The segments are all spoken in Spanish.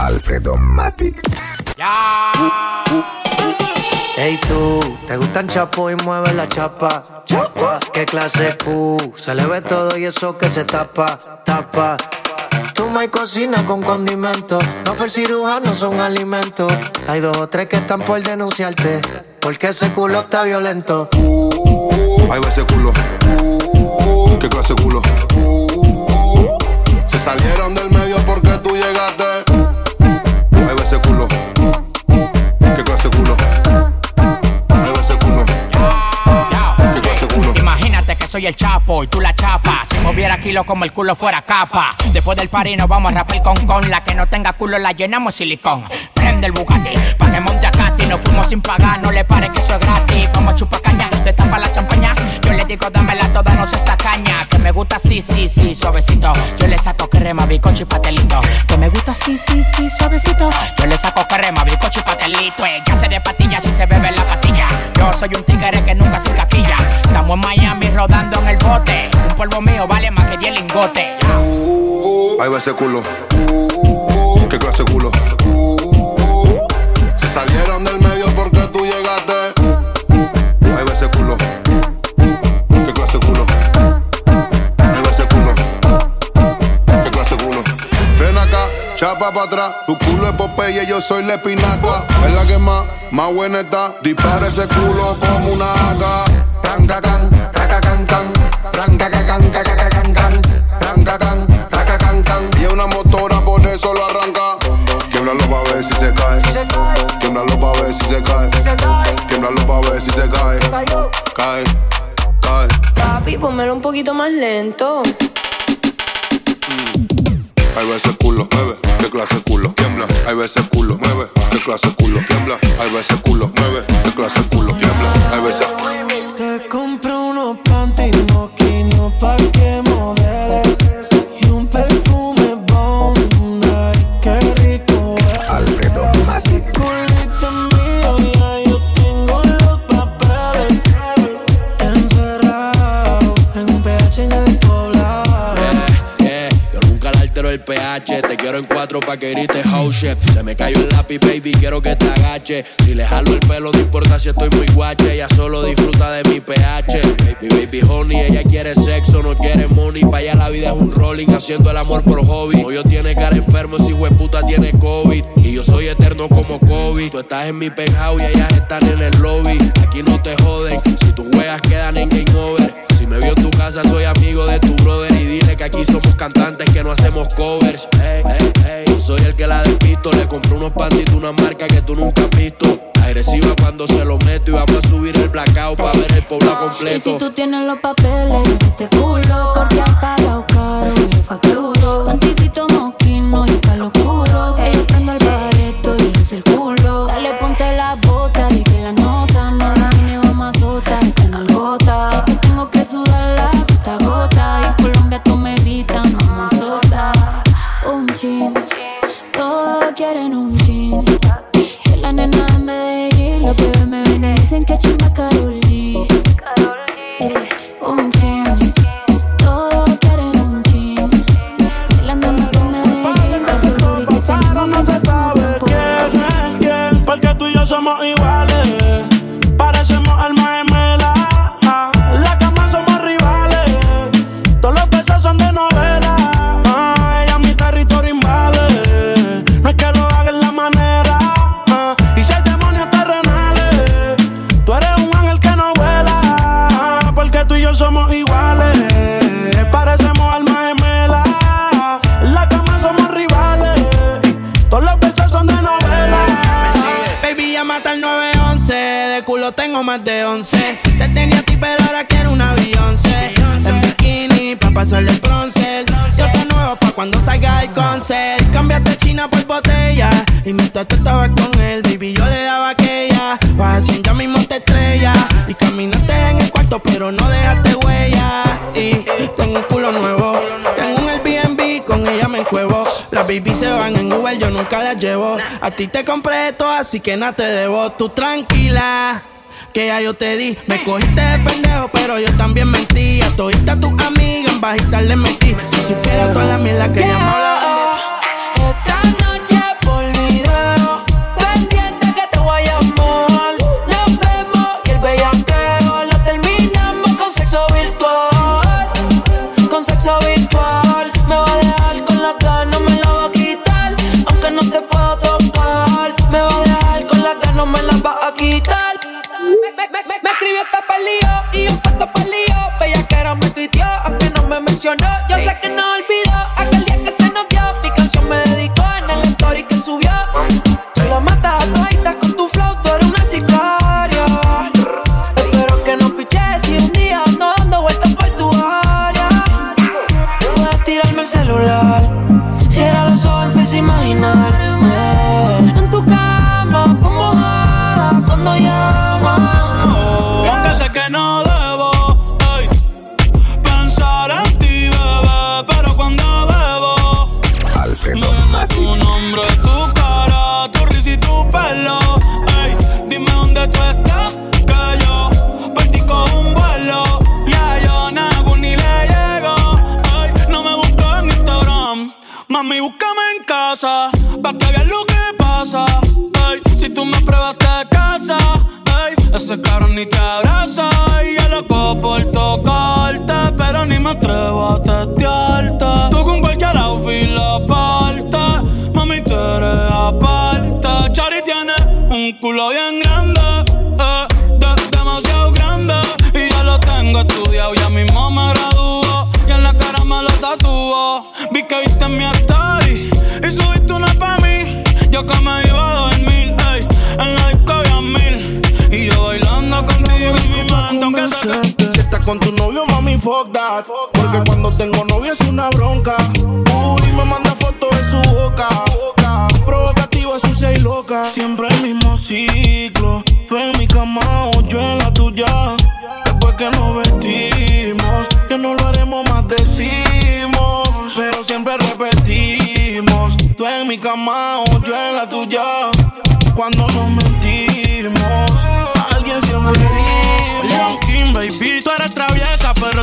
Alfredo Matic. Ya. Hey tú, ¿te gustan chapo y mueve la chapa? Chapa, ¿qué clase Q? Se le ve todo y eso que se tapa, tapa. Tú me cocina con condimento. No fue el cirujano, son alimentos. Hay dos o tres que están por denunciarte. Porque ese culo está violento. Ahí va ese culo. ¿Qué clase culo? Se salieron del medio porque tú llegaste. Soy el chapo y tú la chapa. Si moviera kilo como el culo fuera capa. Después del party nos vamos a rapar con con. La que no tenga culo la llenamos silicón. Prende el Bugatti, pa' que monte a. Nos fuimos sin pagar, no le pare que eso es gratis. Vamos a chupar caña, te tapa la champaña. Digo, dámela toda, no se esta caña. Que me gusta así, sí, sí, suavecito. Yo le saco crema, bicocho y patelito. Que me gusta así, sí, sí, suavecito. Yo le saco crema, bicocho y patelito. Ella se de patillas y se bebe la patilla. Yo soy un tigre que nunca se caquilla. Estamos en Miami rodando en el bote. Un polvo mío vale más que 10 lingotes. Ahí va ese culo. ¿Qué clase culo? Chapa para atrás. Tu culo es Popeye, yo soy la espinaca. Es la que más, más buena está. Dispara ese culo como una. Rancacan, racacan, can. Rancacan, cacacan, can. Rancacan, racacan, can. Y es una motora, por eso lo arranca. Quiebralo pa' ver si se cae. Quiebralo pa' ver si se cae. Quiebralo pa' ver si se cae. Cae, cae. Papi, pónmelo un poquito más lento. Ahí va ese culo, mueve, qué clase culo, tiembla. Va ese culo, mueve, qué clase culo, tiembla. Va ese culo, mueve, qué clase culo, tiembla. Ahí va quiero en cuatro pa' que house shit. Se me cayó el lápiz, baby, quiero que te agache. Si le jalo el pelo, no importa si estoy muy guache. Ella solo disfruta de mi pH. Mi baby honey, ella quiere sexo, no quiere money. Pa' allá la vida es un rolling, haciendo el amor por hobby. Hoyo tiene cara enfermo, si puta tiene COVID. Y yo soy eterno como COVID. Tú estás en mi penthouse y ellas están en el lobby. Aquí no te joden, si tus juegas quedan en game over. Me vio en tu casa, soy amigo de tu brother. Y dile que aquí somos cantantes que no hacemos covers. Ey, ey, ey. Yo soy el que la despisto. Le compré unos panties de una marca que tú nunca has visto. Agresiva cuando se lo meto. Y vamos a subir el blackout para ver el pueblo Y si completo. tú tienes los papeles este culo, porque has pagado caro y yo facturo. Panticito moquino y palo oscuro. Que el cuarto, pero no dejaste huella. Y tengo un culo nuevo. Tengo un Airbnb, con ella me encuevo. Las baby se van en Uber, yo nunca las llevo. A ti te compré esto, así que nada te debo. Tú tranquila. Que ya yo te di, me cogiste de pendejo, pero yo también mentí. A tus amigas en bajita le metí. Si supiera toda la mierda que ella me traicionó. Yo sé que no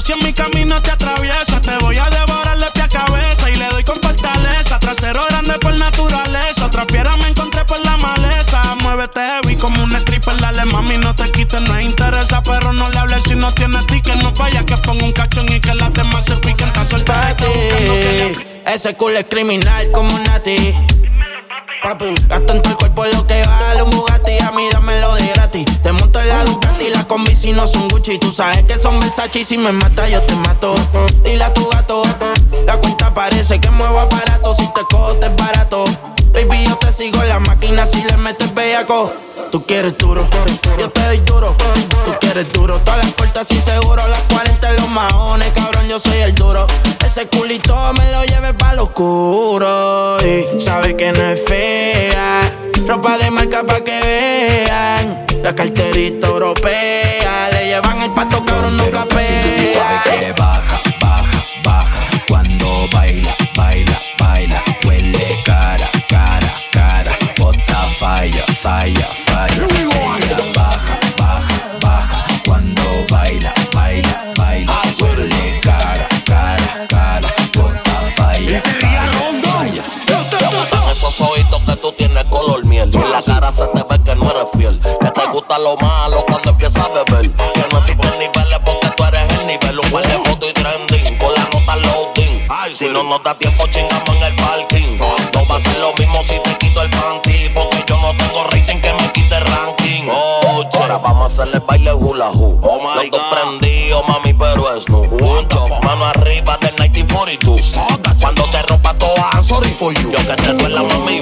si en mi camino te atraviesa, te voy a devorar de pie a cabeza y le doy con fortaleza. Trasero grande por naturaleza, otra piedra me encontré por la maleza. Muévete heavy como un stripper, dale mami, no te quites, no interesa, pero no le hables si no tienes ticket, no falla que ponga un cachón y que las demás se piquen, está le Ese culo es criminal como un nati. Gasto en tu cuerpo lo que vale un Bugatti. A mí dámelo de gratis. Te monto en la Ducati. La combi si no son Gucci. Tú sabes que son Versace. y Si me mata, yo te mato. Dile a tu gato. La cuenta parece que muevo aparato. Si te cojo, te es barato. Baby, yo te sigo en la máquina si le metes bellaco. Tú quieres duro, yo te doy duro. Tú quieres duro, todas las puertas sin seguro. Las 40 en los maones, cabrón, yo soy el duro. Ese culito me lo lleve pa' lo oscuro. Y sabe que no es fea. Ropa de marca pa' que vean. La carterita europea. Le llevan el pato, cabrón, tú capea. sabes que baja, baja, baja Cuando baila, baila, baila Huele cara, cara, cara Bota falla, falla, falla la cara se te ve que no eres fiel. Que te gusta lo malo cuando empiezas a beber. Que no existen niveles porque tú eres el nivel. Un par de fotos y trending. Con la nota loading. Si no nos da tiempo, chingamos en el parking. No va a ser lo mismo si te quito el panty. Porque yo no tengo rating que me quite ranking. Oh, ahora vamos a hacerle baile hula hoop. Oh my Los dos prendidos, mami, pero es no. Mano arriba del 1942. Cuando te rompa toda, I'm sorry for you. Yo que te duela, mami.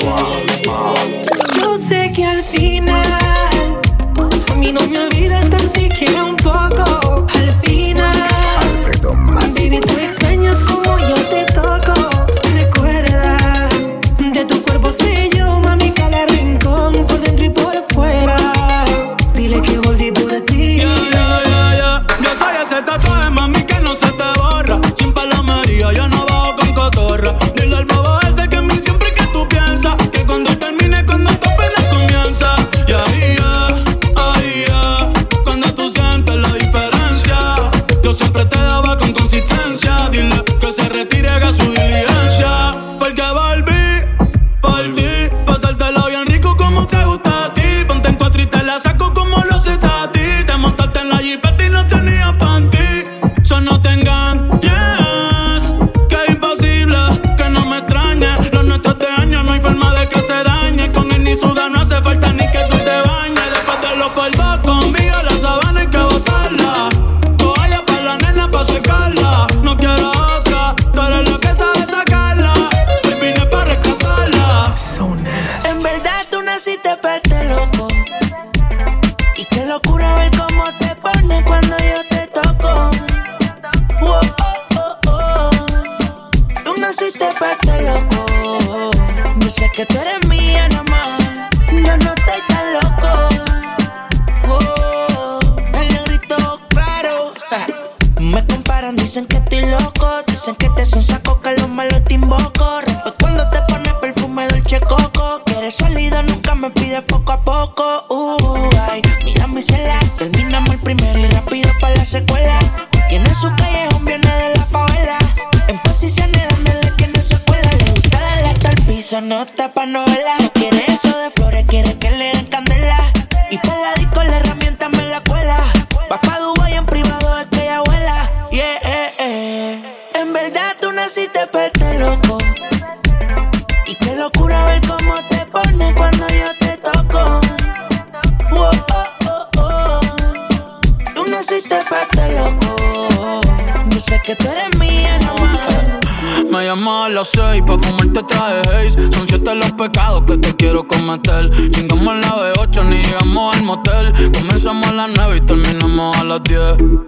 Tú naciste pa' este loco. Yo sé que tú eres mía, no Me llamas a las seis pa' fumarte traje haze. Son siete los pecados que te quiero cometer. Chingamos en la B8 ni llegamos al motel. Comenzamos a las nueve y terminamos a las 10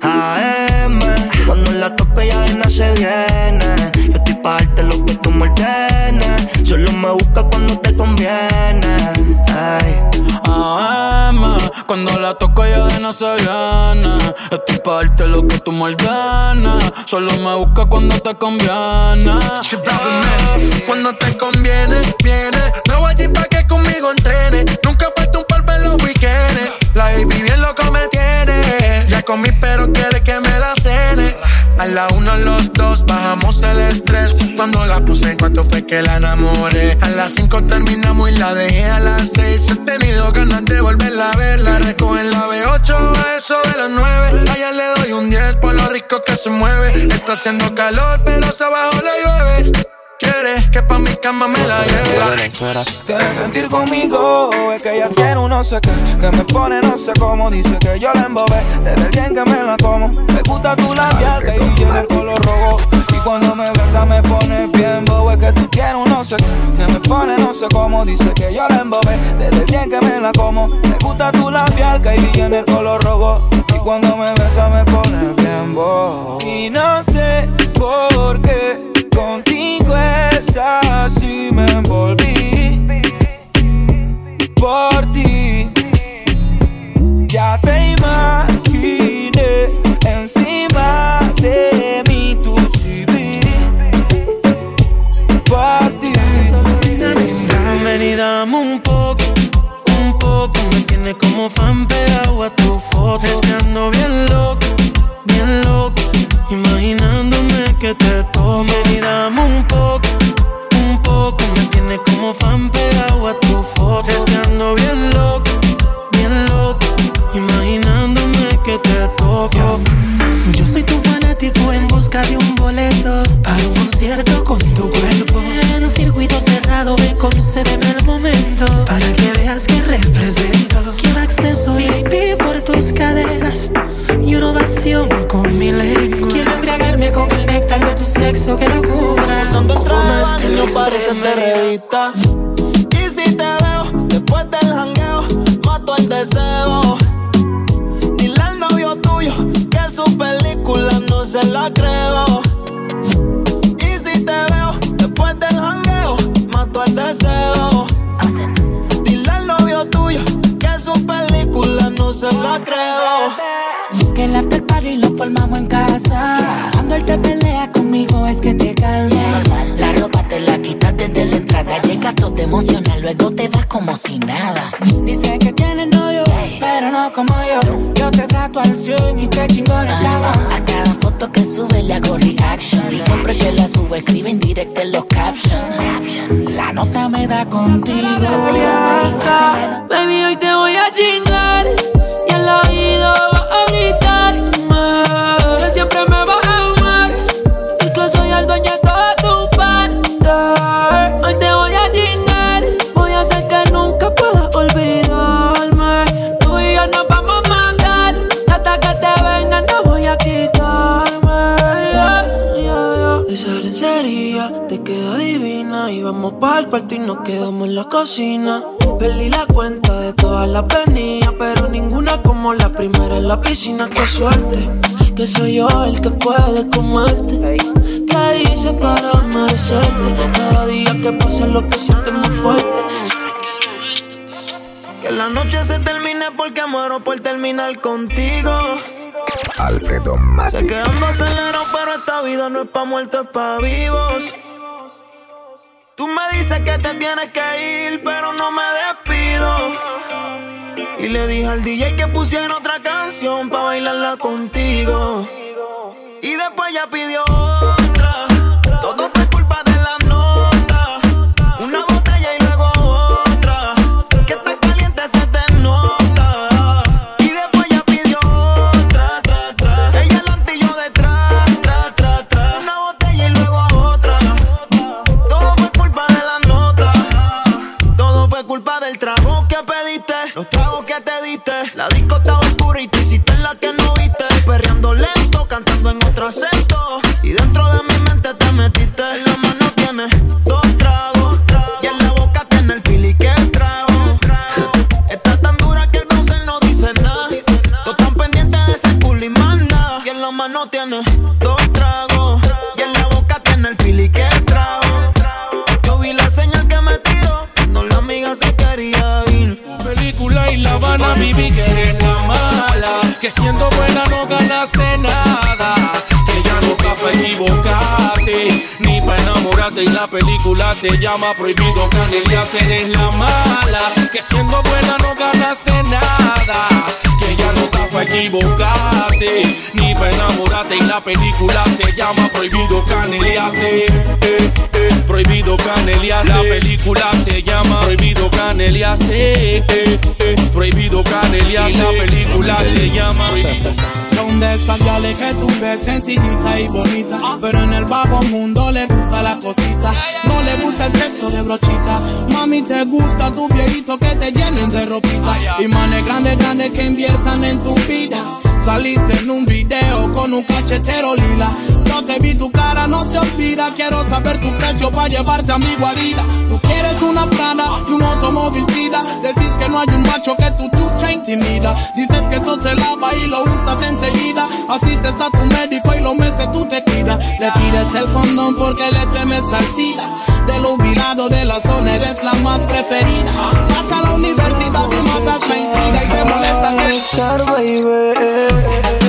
AM, cuando la toco ya de nada se viene. Yo estoy pa' darte lo que tú me ordenes. Solo me busca cuando te conviene. Ay. AM, cuando la toco ya de no se viene Estoy pa' darte lo que tú me ordenas Solo me busca cuando te conviene Cuando te conviene, viene. No voy allí pa' que conmigo entrene. Nunca falta un polvo en los weekends. La baby bien loco me tiene. Ya comí, pero quiere que me la uno, los dos, bajamos el estrés. Cuando la puse, en cuanto fue que la enamoré. A las cinco terminamos y la dejé a las seis. He tenido ganas de volverla a ver. La recojo en la B8 a eso de las nueve. Allá le doy un 10 por lo rico que se mueve. Está haciendo calor, pero se abajo le llueve. Quiere que pa' mi cama me la lleve. Quieres sentir conmigo, es que ella quiere un no sé qué Que me pone no sé cómo, dice que yo la embobé Desde el día en que me la como. Me gusta tu labial, que y en el color rojo Y cuando me besa me pone bien bobo Es que tú quieres un no sé qué Que me pone no sé cómo, dice que yo la embobé Desde el día en que me la como. Me gusta tu labial, que en el color rojo Y cuando me besa me pone bien bobo. Y no sé por qué Contigo es así, me envolví por ti. Ya te imaginé encima de mí tu CV. Por ti. Dame un poco, un poco. Me tiene como fan pegado a tu foto. Es que ando bien loco, bien loco. Imaginándome que te tome y dame un poco, un poco. Me tiene como fan pegado a tu foto. Es que ando bien loco, bien loco. Imaginándome que te toco. Yo Hoy te voy a chingar y al oído vas a gritarme que siempre me vas a amar y que soy el dueño de toda tu parte. Hoy te voy a chingar, voy a hacer que nunca puedas olvidarme. Tú y yo nos vamos a matar hasta que te vengan, no voy a quitarme. Yeah, yeah, yeah. Esa lencería te queda divina Y vamos para cuarto y nos quedamos en la cocina Perdí la cuenta de todas las venidas Pero ninguna como la primera en la piscina Qué suerte que soy yo el que puede comerte. ¿Qué hice para merecerte? Cada día que pasa lo que sientes más fuerte. Que la noche se termine porque muero por terminar contigo. Alfredo Mati. que ando acelerado, pero esta vida no es pa' muertos, es pa' vivos. Tú me dices que te tienes que ir, pero no me despido. Y le dije al DJ que pusiera otra canción pa' bailarla contigo. Y después ya pidió ni pa' enamorarte. Y la película se llama Prohibido Canelias. Eh, eh, eh, Prohibido Canelias. La película se llama Prohibido Canelias. Eh, Prohibido Canelias. La película se llama Prohibido Son de esas que tú ves sencillita y bonita. Pero en el bajo mundo le gusta la cosita. No le gusta el sexo de brochita. Mami te gusta tu viejito que te llenen de ropita. Y manes grandes, grandes que inviertan en tu vida. Saliste en un video con un cachetero lila Yo te vi tu cara, no se olvida. Quiero saber tu precio para llevarte a mi guarida. Tú quieres una prana y un automóvil tira Decís que no hay un macho que tu chucha intimida. Dices que eso se lava y lo usas enseguida. Asistes a tu médico y los meses tú te tiras. Le tires el condón porque le temes al SIDA. De los jubilados de la zona eres la más preferida. Vas a la universidad y matas la intriga y te molesta que Yo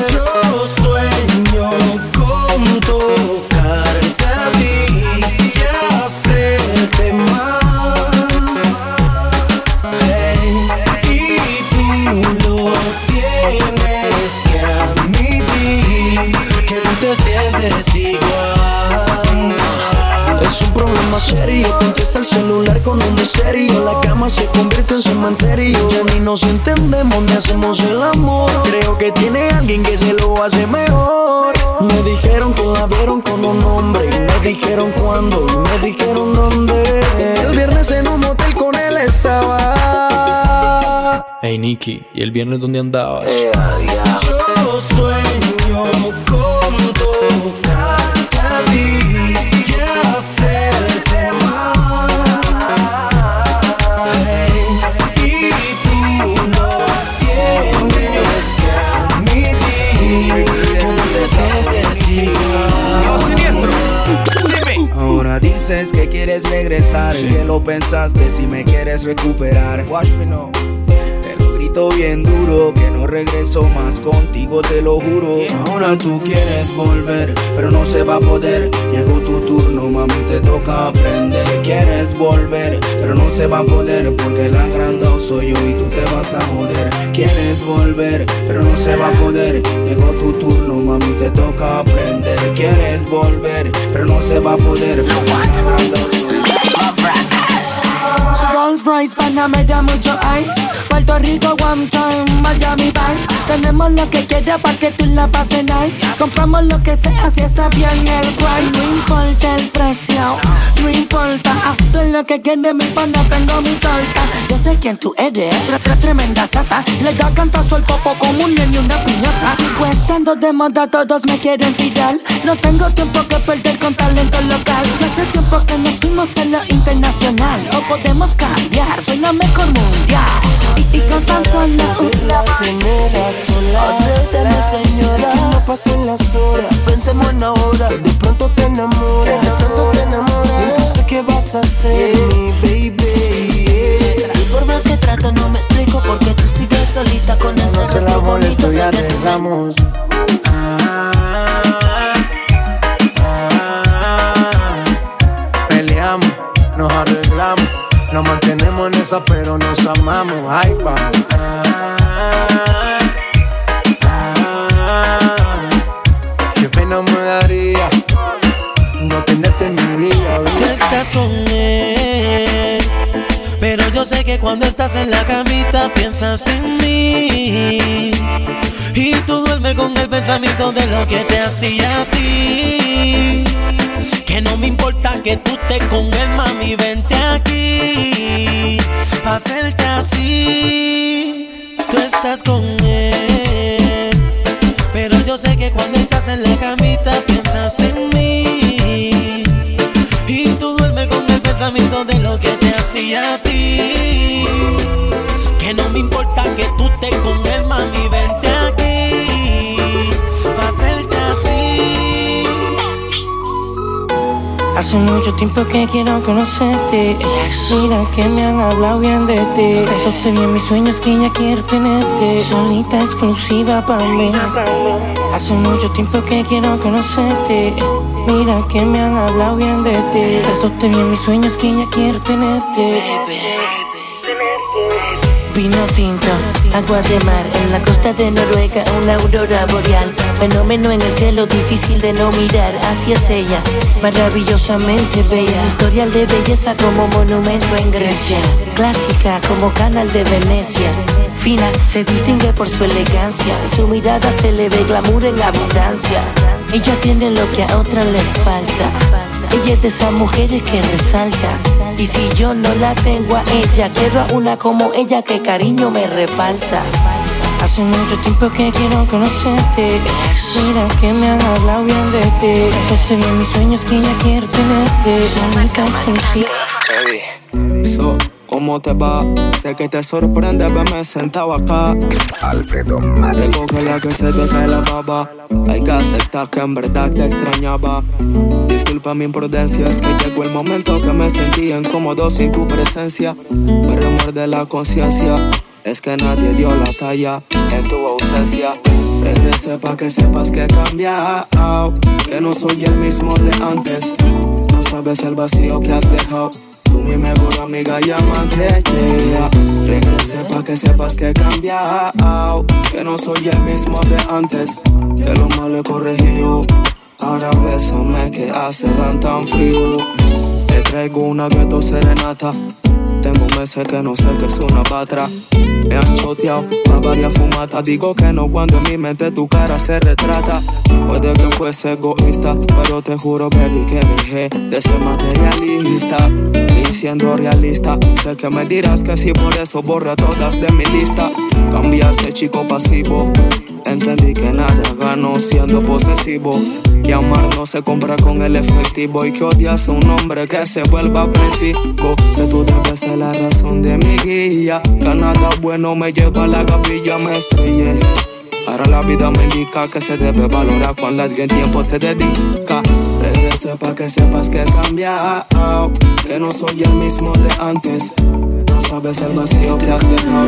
en cementerio Ya ni nos entendemos ni hacemos el amor. Creo que tiene alguien que se lo hace mejor. Me dijeron que la vieron con un hombre. Y me dijeron cuándo y me dijeron dónde. El viernes en un hotel con él estaba. Hey Nicky, ¿y el viernes dónde andabas? Yo sueño quieres regresar, que lo pensaste si me quieres recuperar. Watch me now. Te lo grito bien duro, que no regreso más contigo, te lo juro. Ahora tú quieres volver, pero no se va a poder. Llegó tu turno, mami, te toca aprender. Quieres volver, pero no se va a poder, porque el agrandado soy yo y tú te vas a joder. Quieres volver, pero no se va a poder. Llegó tu turno, mami, te toca aprender. Quieres volver, pero no se va a poder, porque el agrandado Rolls Royce, Panamera, mucho ice. Puerto Rico, one time, Miami Vice. Tenemos lo que quieras para que tú la pases nice. Compramos lo que sea si está bien el price. No importa el precio, no importa. Hazlo lo que quieres, mi pana, tengo mi torta. Yo sé quién tú eres, tre- tre- tremenda sata. Le da cantazo al popo como un niño y una piñata. Sigo estando de moda, todos me quieren tirar. No tengo tiempo que perder con talento local. Ya hace tiempo que nos fuimos en lo internacional. O podemos cambiar soy la mejor mundial. Y, y con tan solo una tener a solas. Acéptame, señora. Que no pasen las horas. Pensemos en ahora. De pronto te enamoras. De pronto te enamoras. Entonces, ¿qué vas a hacer, mi baby? Por más que trato, no me explico por qué tú sigues solita con ese Noche la molesto y arriesgamos. Vamos. Qué pena me daría no tenerte en mi estás con él, pero yo sé que cuando estás en la camita piensas en mí. Y tú duermes con el pensamiento de lo que te hacía a ti. Que no me importa que tú estés con él, mami, vente aquí. Pa' hacerte así. Tú estás con él. Pero yo sé que cuando estás en la camita piensas en mí. Y tú duermes con el pensamiento de lo que te hacía a ti. Que no me importa que tú estés con él, mami, vente Hace mucho tiempo que quiero conocerte. Mira que me han hablado bien de ti. Tanto te vi en mis sueños que ya quiero tenerte. Solita exclusiva para mí. Hace mucho tiempo que quiero conocerte. Mira que me han hablado bien de ti. Tanto te vi en mis sueños que ya quiero tenerte. Vino tinto, agua de mar, en la costa de Noruega, una aurora boreal. Fenómeno en el cielo, difícil de no mirar hacia ella. Maravillosamente bella, historial de belleza como monumento en Grecia. Clásica como canal de Venecia. Fina, se distingue por su elegancia. Su mirada se le ve glamour en abundancia. Ella tiene lo que a otra le falta. Ella es de esas mujeres que resalta. Y si yo no la tengo a ella, quiero a una como ella que cariño me reparta. Hace mucho tiempo que quiero conocerte. Mira que me han hablado bien de ti. Tanto te vi en mis sueños que ya quiero tenerte. Solita exclusiva. So, ¿cómo te va? Sé que te sorprende verme sentado acá. Alfredo Matic. Recoge la que se te cae la baba. Hay que aceptar que en verdad te extrañaba. Disculpa mi imprudencia, es que llegó el momento que me sentí incómodo sin tu presencia. Me remuerde la conciencia. Es que nadie dio la talla en tu ausencia. Regrese pa' que sepas que he cambiado. Que no soy el mismo de antes. No sabes el vacío que has dejado. Tú mi mejor amiga y amante, yeah. Regrese pa' que sepas que he cambiado. Que no soy el mismo de antes. Que lo malo he corregido. Ahora bésame que hace tan frío. Te traigo una gueto serenata. Tengo meses que no sé qué es una patra. Me han choteado a varias fumatas. Digo que no cuando en mi mente tu cara se retrata. Puede que fuese egoísta, pero te juro, baby, que dejé de ser materialista. Y siendo realista, sé que me dirás que sí, por eso borra todas de mi lista. Cambiaste, chico pasivo. Entendí que nada gano siendo posesivo. Que amar no se compra con el efectivo y que odias a un hombre que se vuelva apresivo. Que tú debes ser la razón de mi guía. Que nada bueno me lleva a la capilla, me estrellé. Ahora la vida me indica que se debe valorar cuando alguien tiempo te dedica. Regrese pa' que sepas que he cambiado. Que no soy el mismo de antes. Sabes el vacío que has dejado.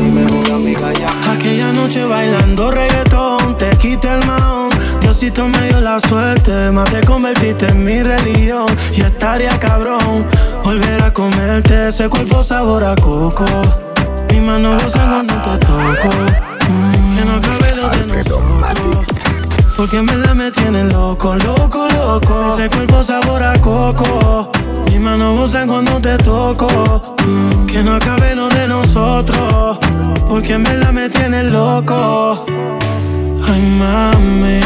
Mi mejor amiga ya. Aquella noche bailando reggaetón, te quité el maón. Diosito me dio la suerte, más te convertiste en mi religión. Y estaría cabrón volver a comerte ese cuerpo sabor a coco. Mi mano goza cuando te toco. Mm, que no cabe lo de nosotros. Porque en verdad me tienen loco, loco, loco. Ese cuerpo sabor a coco. Mis manos gozan cuando te toco. Mm, que no acabe lo de nosotros. Porque en verdad me tienen loco. Ay, mami.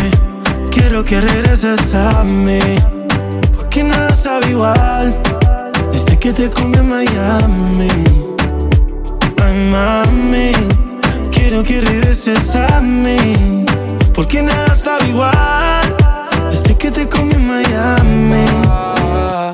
Quiero que regreses a mí. Porque nada sabe igual. Desde que te comí en Miami. Ay, mami. Quiero que regreses a mí. Porque nada sabe igual. Desde que te comí en Miami.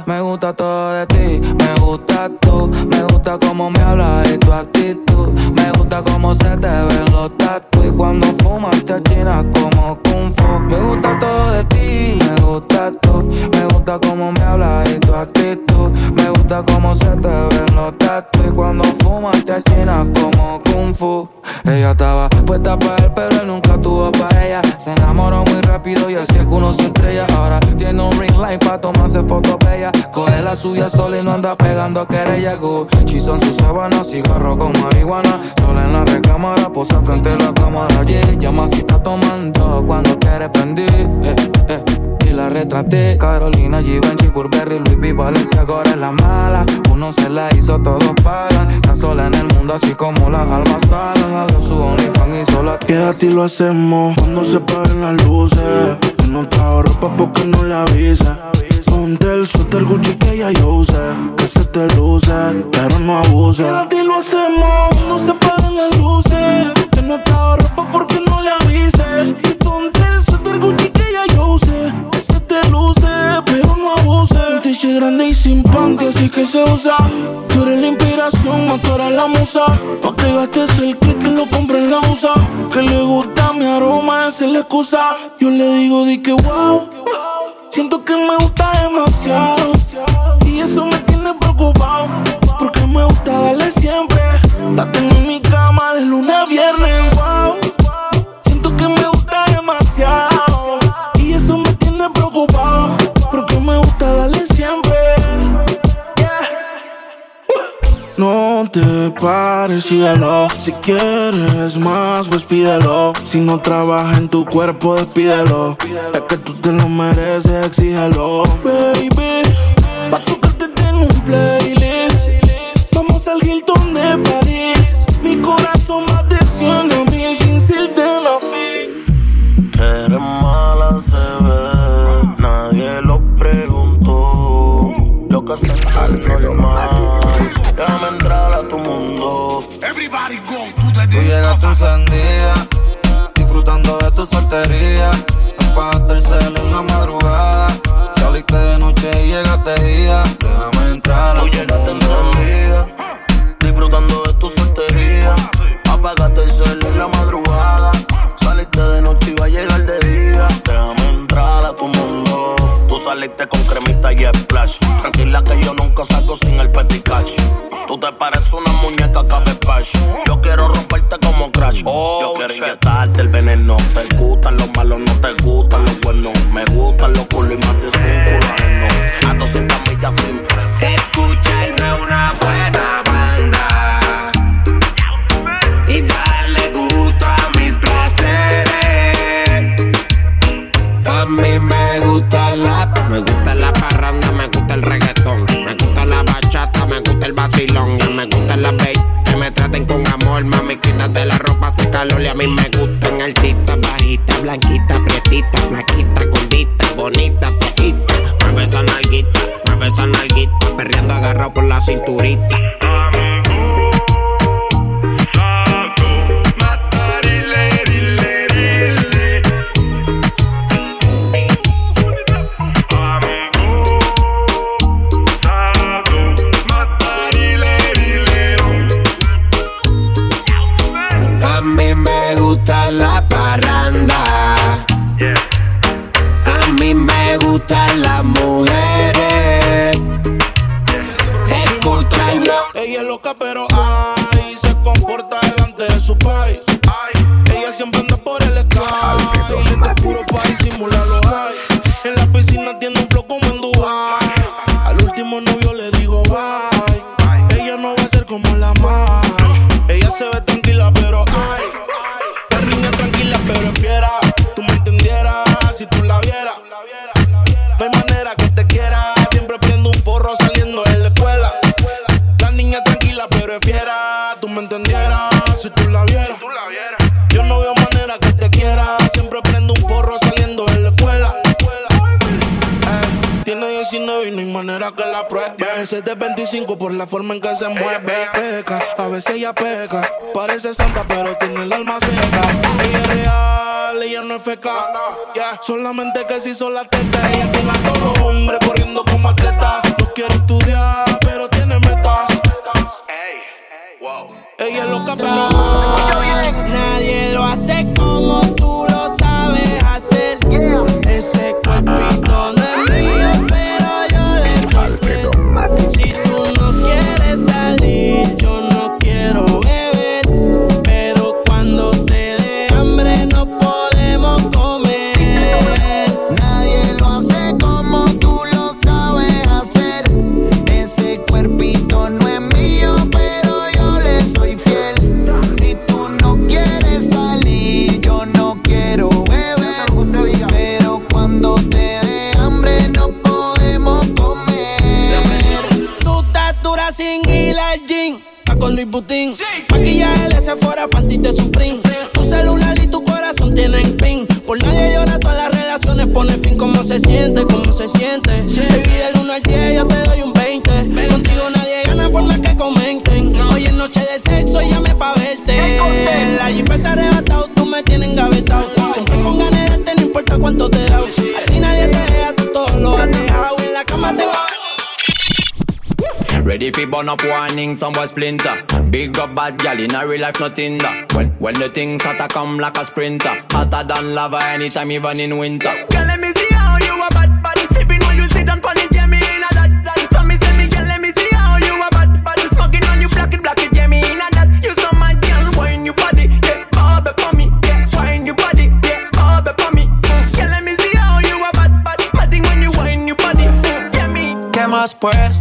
Me gusta todo de ti, me gusta tú, me gusta cómo me hablas y tu actitud. Me gusta cómo se te ven los tatu. Y cuando fumas te achinas como Kung Fu. Me gusta todo de ti, me gusta tú. Me gusta cómo me hablas y tu actitud. Me gusta cómo se te ven los tatu. Y cuando fumas te achinas como Kung Fu. Ella estaba puesta para él, pero él nunca tuvo para ella. Se enamoró muy rápido y así es que uno se estrella. Ahora tiene un ring light para tomarse fotos bella. Coge la suya sola y no anda pegando querella. Chizo en su sábana, cigarro con marihuana. Sola en la recámara, posa frente a la cámara. Yeah, llama si está tomando cuando quiere prender. Eh, eh la retraté. Carolina, Givenchy, Burberry, Luis V, Valencia, ahora es la mala. Uno se la hizo, todos pagan. Está sola en el mundo, así como las almas pagan. Abrió su OnlyFans y sola. Quédate y lo hacemos cuando se paguen las luces. no trajo ropa porque no le avisa. Ponte el suéter Gucci que ya yo usé Que se te luce, pero no abuse Quédate y lo hacemos cuando se paguen las luces Que no trajo ropa porque no le avise Y ponte así que se usa. Tú eres la inspiración, eres la musa. No te gastes el click que lo compre en la USA. Que le gusta mi aroma, esa es la excusa. Yo le digo, di que wow. Siento que me gusta demasiado. Y eso me tiene preocupado. Porque me gusta darle siempre. La tengo en mi cama de lunes a viernes. Wow. No te pares, síguelo. Si quieres más, pues pídelo. Si no trabaja en tu cuerpo, despídelo. Es que tú te lo mereces, exígelo. Baby, va a tocarte en un playlist. Everybody go to the Tú llegaste encendida, disfrutando de tu soltería. Apagaste el cel en la madrugada. Saliste de noche y llegaste día. Déjame entrar a Tú llegaste encendida, disfrutando de tu soltería. Apagaste el cel en la madrugada. Saliste de noche y va a llegar de día. Déjame entrar a tu mundo. Tú saliste con. Tranquila que yo nunca salgo sin el peticache. Tú te pareces una muñeca cabezpash. Yo quiero romperte como crash. Oh, yo quiero inyectarte el veneno. Te gustan los malos, no te gustan los buenos. Me gustan los culos y más si es un culo ajeno. A sin millas sin la que me traten con amor. Mami, quítate la ropa, hace calor. Y a mí me gustan altitas, bajitas, blanquita, prietita, flaquita, gordita, bonita, feita. Mueve esa nalguita, mueve esa nalguita. Perreando agarrado por la cinturita. Manera que la pruebe. Veces de 25 por la forma en que se mueve. Peca, a veces ella peca. Parece santa, pero tiene el alma seca. Ella es real, ella no es feca. Solamente que si son las tetas, ella tiene a todos los hombres corriendo como atleta. No quiere estudiar, pero tiene metas. y en los caminos. Nadie lo hace como tú lo sabes hacer. Ese Está con Luis Butín. Maquillaje de Sephora, panty de Supreme. Tu celular y tu corazón tienen pin. Por nadie llora, todas las relaciones pone fin. ¿Cómo se siente? ¿Cómo se siente? Baby, del 1 al 10 yo te doy un 20. Ready fi burn up warning, some boy splinter. Big up bad gal in a real life, nothing that. When when the things hotter come like a sprinter, hotter than lava anytime, even in winter. Girl, let me see how you a bad bad. Sipping when you sit down pon it, yeah me inna that. So me say me, girl, let me see how you a bad bad. Smoking on you, black it, black it, yeah me inna that. You so mad, girl, wine your body, yeah, bob it for me, yeah, wine your body, yeah, bob it for me. Girl, let me see how you a bad bad. Matting when you wine your body, yeah me. ¿Qué más pues?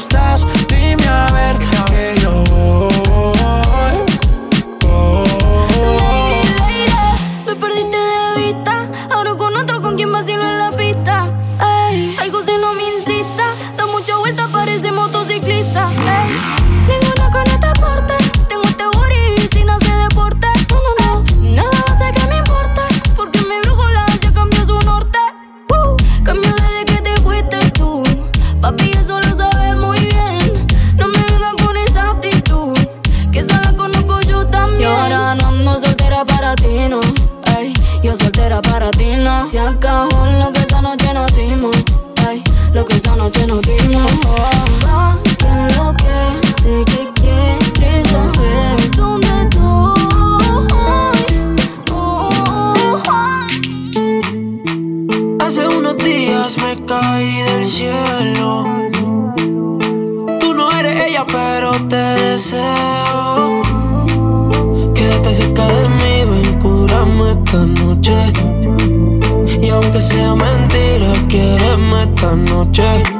estás? Dime a ver que yo voy. Lady, no. Se acabó lo que esa noche nos dimos. Ey, lo que esa noche nos dimos. Oh, Sea mentira, quiéreme esta noche.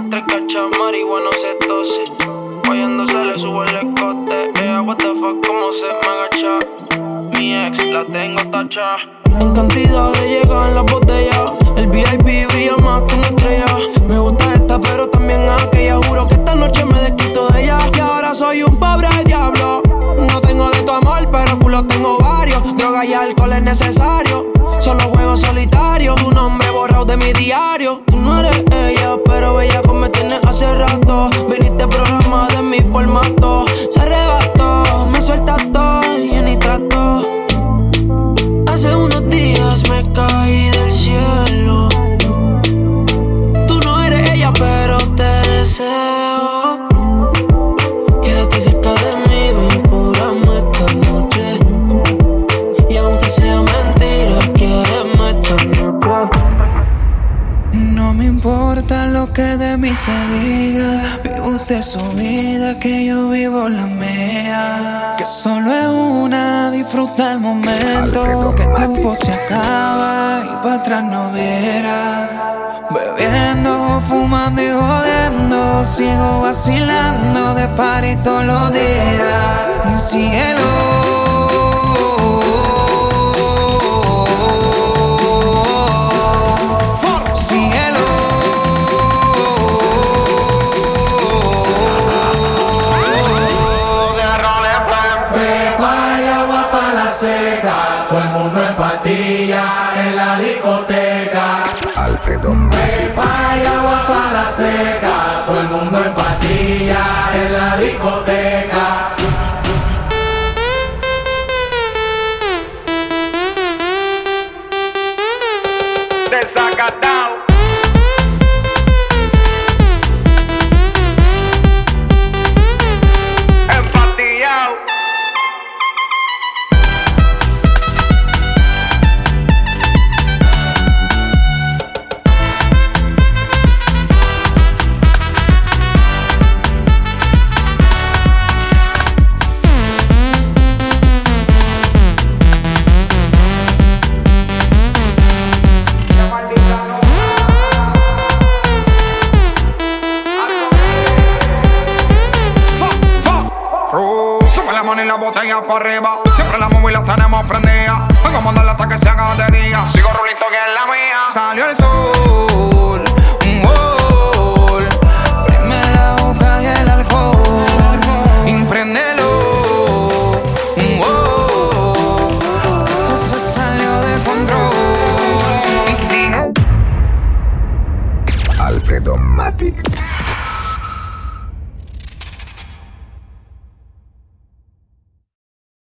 Se diga. Vive usted su vida, que yo vivo la mía. Que solo es una, disfruta el momento. Que el tiempo se acaba y para atrás no viera. Bebiendo, fumando y jodiendo. Sigo vacilando de party todos los días. Cielo. Martínez. Hay agua para seca, todo el mundo en pastilla en la discoteca. Desacatado. Siempre la móvil la tenemos prendida. Vengo a mandarla hasta que se haga de día. Sigo